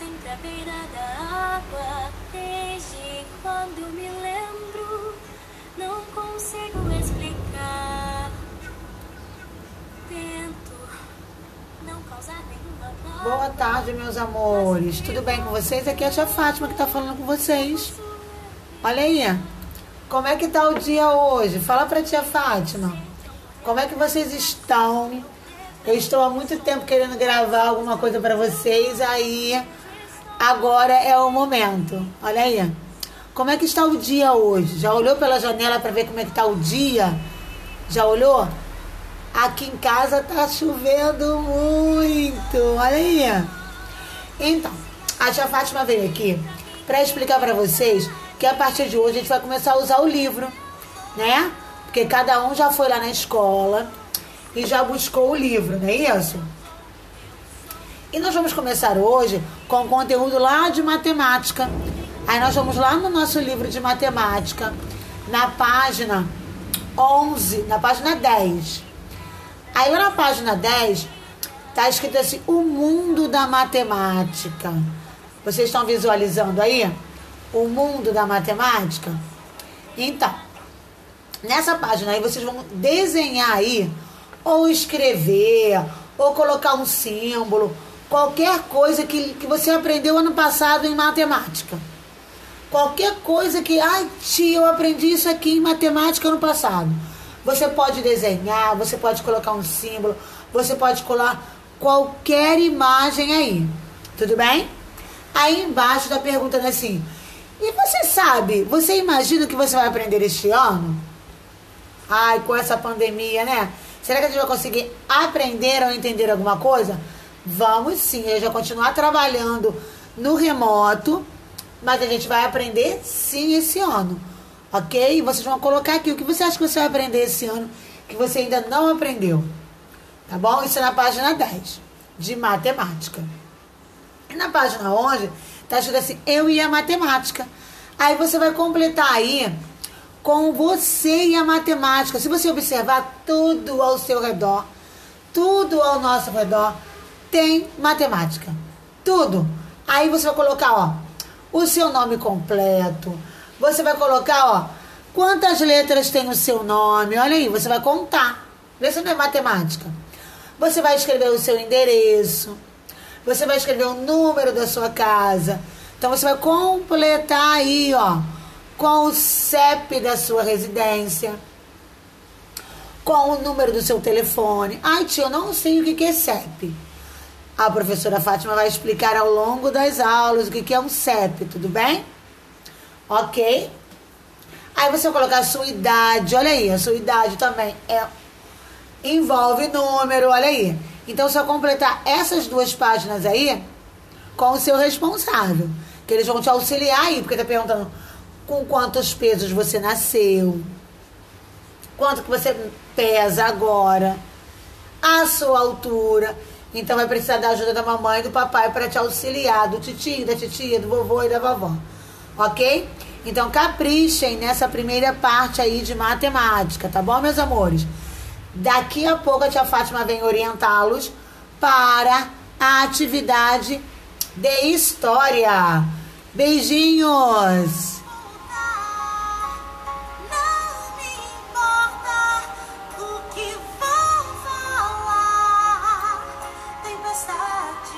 sempre à beira da água. Desde quando me lembro, não consigo explicar. Tento não causar nenhuma dor. Boa tarde, meus amores. Tudo bem com vocês? Aqui é a tia Fátima que tá falando com vocês. Olha aí. Como é que tá o dia hoje? Fala pra tia Fátima. Como é que vocês estão? Eu estou há muito tempo querendo gravar alguma coisa pra vocês, aí agora é o momento. Olha aí. Como é que está o dia hoje? Já olhou pela janela pra ver como é que tá o dia? Já olhou? Aqui em casa tá chovendo muito. Olha aí. Então, a tia Fátima veio aqui para explicar para vocês que a partir de hoje a gente vai começar a usar o livro, né? Porque cada um já foi lá na escola e já buscou o livro, não é isso? E nós vamos começar hoje com conteúdo lá de matemática. Aí nós vamos lá no nosso livro de matemática, na página 11, na página 10. Aí lá na página 10 tá escrito assim: O mundo da matemática. Vocês estão visualizando aí? O mundo da matemática? Então, nessa página aí vocês vão desenhar aí, ou escrever, ou colocar um símbolo, qualquer coisa que, que você aprendeu ano passado em matemática. Qualquer coisa que, ai tia, eu aprendi isso aqui em matemática ano passado. Você pode desenhar, você pode colocar um símbolo, você pode colar qualquer imagem aí. Tudo bem? Aí embaixo está perguntando assim: e você sabe, você imagina que você vai aprender este ano? Ai, com essa pandemia, né? Será que a gente vai conseguir aprender ou entender alguma coisa? Vamos sim, eu já continuar trabalhando no remoto, mas a gente vai aprender sim esse ano. Ok? Vocês vão colocar aqui o que você acha que você vai aprender esse ano que você ainda não aprendeu. Tá bom? Isso é na página 10 de matemática. E na página 11 tá escrito assim: Eu e a matemática. Aí você vai completar aí com você e a matemática. Se você observar tudo ao seu redor, tudo ao nosso redor, tem matemática. Tudo. Aí você vai colocar, ó, o seu nome completo. Você vai colocar, ó, quantas letras tem o seu nome. Olha aí, você vai contar. Vê se não é matemática. Você vai escrever o seu endereço. Você vai escrever o número da sua casa. Então você vai completar aí, ó, com o CEP da sua residência, com o número do seu telefone. Ai, tia, eu não sei o que é CEP. A professora Fátima vai explicar ao longo das aulas o que é um CEP, tudo bem? Ok? Aí você colocar a sua idade, olha aí, a sua idade também é envolve número, olha aí. Então, só completar essas duas páginas aí com o seu responsável, que eles vão te auxiliar aí, porque tá perguntando com quantos pesos você nasceu, quanto que você pesa agora, a sua altura. Então vai precisar da ajuda da mamãe e do papai para te auxiliar, do titio, da titia, do vovô e da vovó. Ok? Então caprichem nessa primeira parte aí de matemática, tá bom, meus amores? Daqui a pouco a tia Fátima vem orientá-los para a atividade de história. Beijinhos!